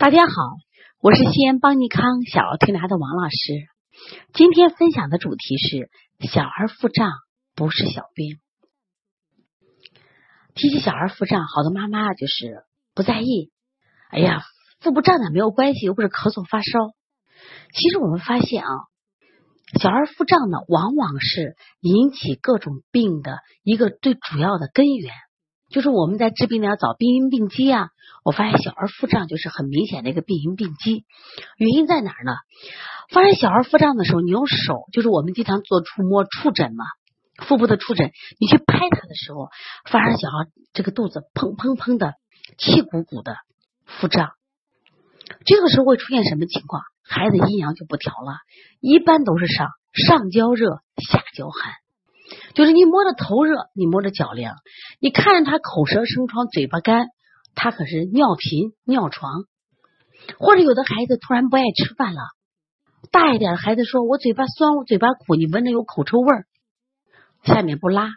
大家好，我是西安邦尼康小儿推拿的王老师。今天分享的主题是小儿腹胀不是小病。提起小儿腹胀，好多妈妈就是不在意。哎呀，腹部胀的没有关系，又不是咳嗽发烧。其实我们发现啊，小儿腹胀呢，往往是引起各种病的一个最主要的根源。就是我们在治病呢要找病因病机啊，我发现小儿腹胀就是很明显的一个病因病机。原因在哪儿呢？发生小儿腹胀的时候，你用手，就是我们经常做触摸触诊嘛，腹部的触诊，你去拍它的时候，发生小孩这个肚子砰砰砰的气鼓鼓的腹胀，这个时候会出现什么情况？孩子阴阳就不调了，一般都是上上焦热，下焦寒。就是你摸着头热，你摸着脚凉，你看着他口舌生疮，嘴巴干，他可是尿频尿床，或者有的孩子突然不爱吃饭了，大一点的孩子说我嘴巴酸，我嘴巴苦，你闻着有口臭味儿，下面不拉，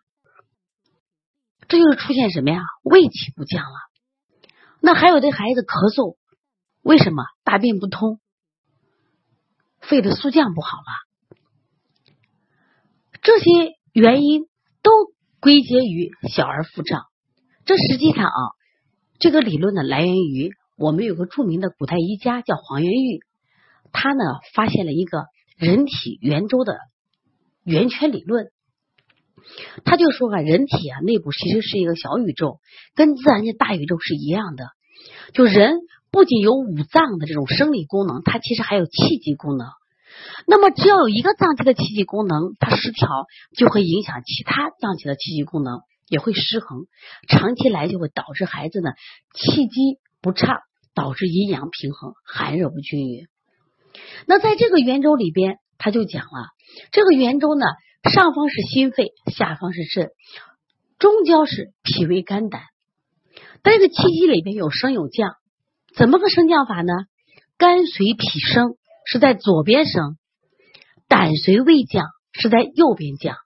这就是出现什么呀？胃气不降了。那还有的孩子咳嗽，为什么大便不通？肺的肃降不好了，这些。原因都归结于小儿腹胀，这实际上啊，这个理论呢来源于我们有个著名的古代医家叫黄元玉，他呢发现了一个人体圆周的圆圈理论，他就说啊，人体啊内部其实是一个小宇宙，跟自然界大宇宙是一样的，就人不仅有五脏的这种生理功能，它其实还有气机功能。那么，只要有一个脏器的气机功能它失调，就会影响其他脏器的气机功能，也会失衡。长期来就会导致孩子呢气机不畅，导致阴阳平衡、寒热不均匀。那在这个圆周里边，他就讲了，这个圆周呢，上方是心肺，下方是肾，中焦是脾胃肝胆。但这个气机里边有升有降，怎么个升降法呢？肝随脾升。是在左边升，胆随胃降，是在右边降。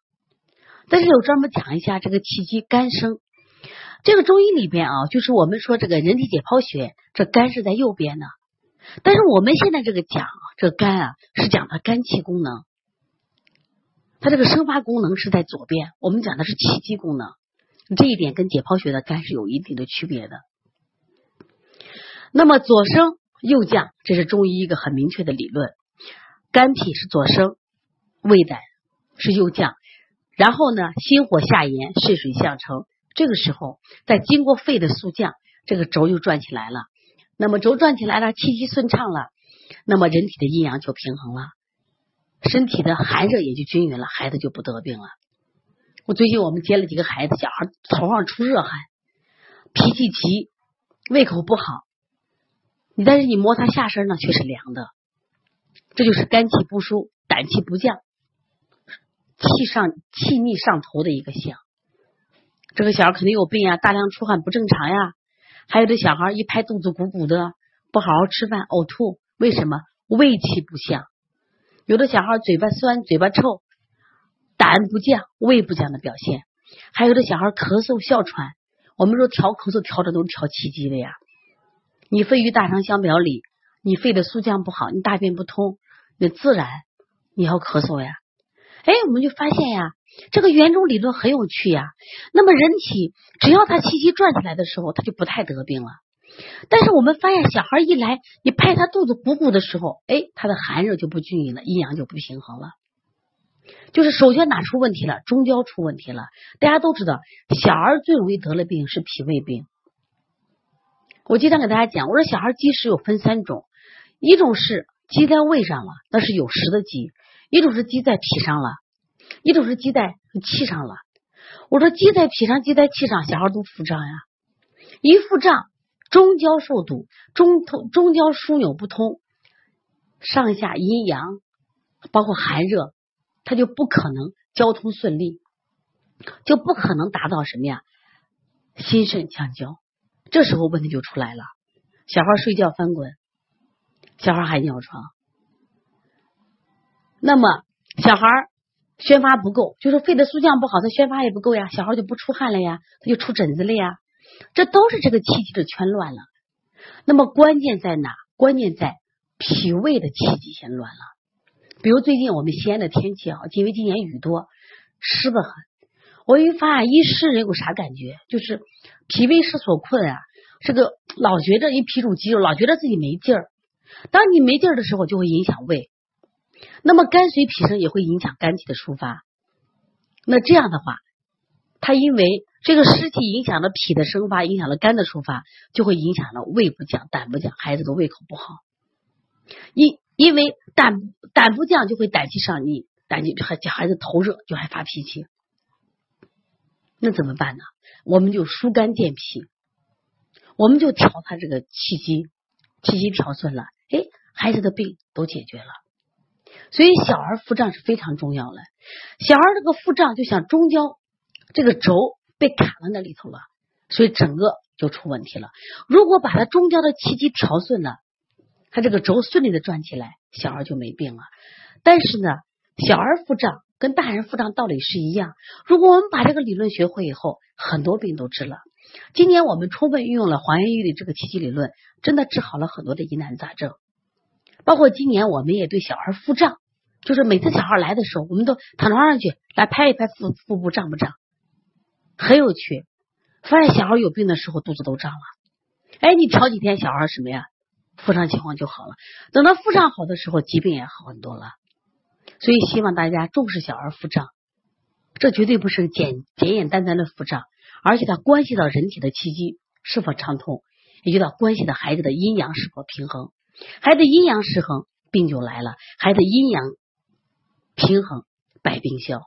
但是有专门讲一下这个气机肝升。这个中医里边啊，就是我们说这个人体解剖学，这肝是在右边的。但是我们现在这个讲这肝啊，是讲它肝气功能，它这个生发功能是在左边。我们讲的是气机功能，这一点跟解剖学的肝是有一定的区别的。那么左升。右降，这是中医一个很明确的理论。肝脾是左升，胃胆是右降。然后呢，心火下炎，肾水相成。这个时候，再经过肺的速降，这个轴就转起来了。那么轴转起来了，气机顺畅了，那么人体的阴阳就平衡了，身体的寒热也就均匀了，孩子就不得病了。我最近我们接了几个孩子，小孩头上出热汗，脾气急，胃口不好。你但是你摸他下身呢，却是凉的，这就是肝气不舒、胆气不降、气上气逆上头的一个象。这个小孩肯定有病啊，大量出汗不正常呀。还有的小孩一拍肚子鼓鼓的，不好好吃饭，呕吐，为什么？胃气不降。有的小孩嘴巴酸、嘴巴臭，胆不降、胃不降的表现。还有的小孩咳嗽、哮喘，我们说调咳嗽调的都是调气机的呀。你肺与大肠相表里，你肺的肃降不好，你大便不通，那自然你要咳嗽呀。哎，我们就发现呀，这个圆周理论很有趣呀。那么人体只要他气息转起来的时候，他就不太得病了。但是我们发现小孩一来，你拍他肚子鼓鼓的时候，哎，他的寒热就不均匀了，阴阳就不平衡了。就是首先哪出问题了？中焦出问题了。大家都知道，小儿最容易得了病是脾胃病。我经常给大家讲，我说小孩积食有分三种，一种是积在胃上了，那是有食的积；一种是积在脾上了，一种是积在气上了。我说积在脾上、积在气上，小孩都腹胀呀。一腹胀，中焦受堵，中通中焦枢纽不通，上下阴阳包括寒热，它就不可能交通顺利，就不可能达到什么呀？心肾相交。这时候问题就出来了，小孩睡觉翻滚，小孩还尿床，那么小孩宣发不够，就是肺的肃降不好，他宣发也不够呀，小孩就不出汗了呀，他就出疹子了呀，这都是这个气机的圈乱了。那么关键在哪？关键在脾胃的气机先乱了。比如最近我们西安的天气啊，因为今年雨多，湿的很。我一发现一湿人有啥感觉？就是脾胃湿所困啊，这个老觉着一脾主肌肉，老觉得自己没劲儿。当你没劲儿的时候，就会影响胃。那么肝水脾升也会影响肝气的抒发。那这样的话，它因为这个湿气影响了脾的生发，影响了肝的抒发，就会影响了胃不降、胆不降，孩子的胃口不好。因因为胆胆不降，就会胆气上逆，胆气孩孩子头热，就还发脾气。那怎么办呢？我们就疏肝健脾，我们就调他这个气机，气机调顺了，哎，孩子的病都解决了。所以小儿腹胀是非常重要的。小儿这个腹胀就像中焦这个轴被卡在那里头了，所以整个就出问题了。如果把他中焦的气机调顺了，他这个轴顺利的转起来，小儿就没病了。但是呢，小儿腹胀跟大人腹胀道理是一样。如果我们把这个理论学会以后，很多病都治了。今年我们充分运用了黄元玉的这个气机理论，真的治好了很多的疑难杂症。包括今年我们也对小孩腹胀，就是每次小孩来的时候，我们都躺床上去来拍一拍腹腹部胀不胀，很有趣。发现小孩有病的时候肚子都胀了，哎，你调几天小孩什么呀？腹胀情况就好了。等到腹胀好的时候，疾病也好很多了。所以希望大家重视小儿腹胀，这绝对不是简简简单单的腹胀，而且它关系到人体的气机是否畅通，也就到关系到孩子的阴阳是否平衡。孩子阴阳失衡，病就来了；孩子阴阳平衡，百病消。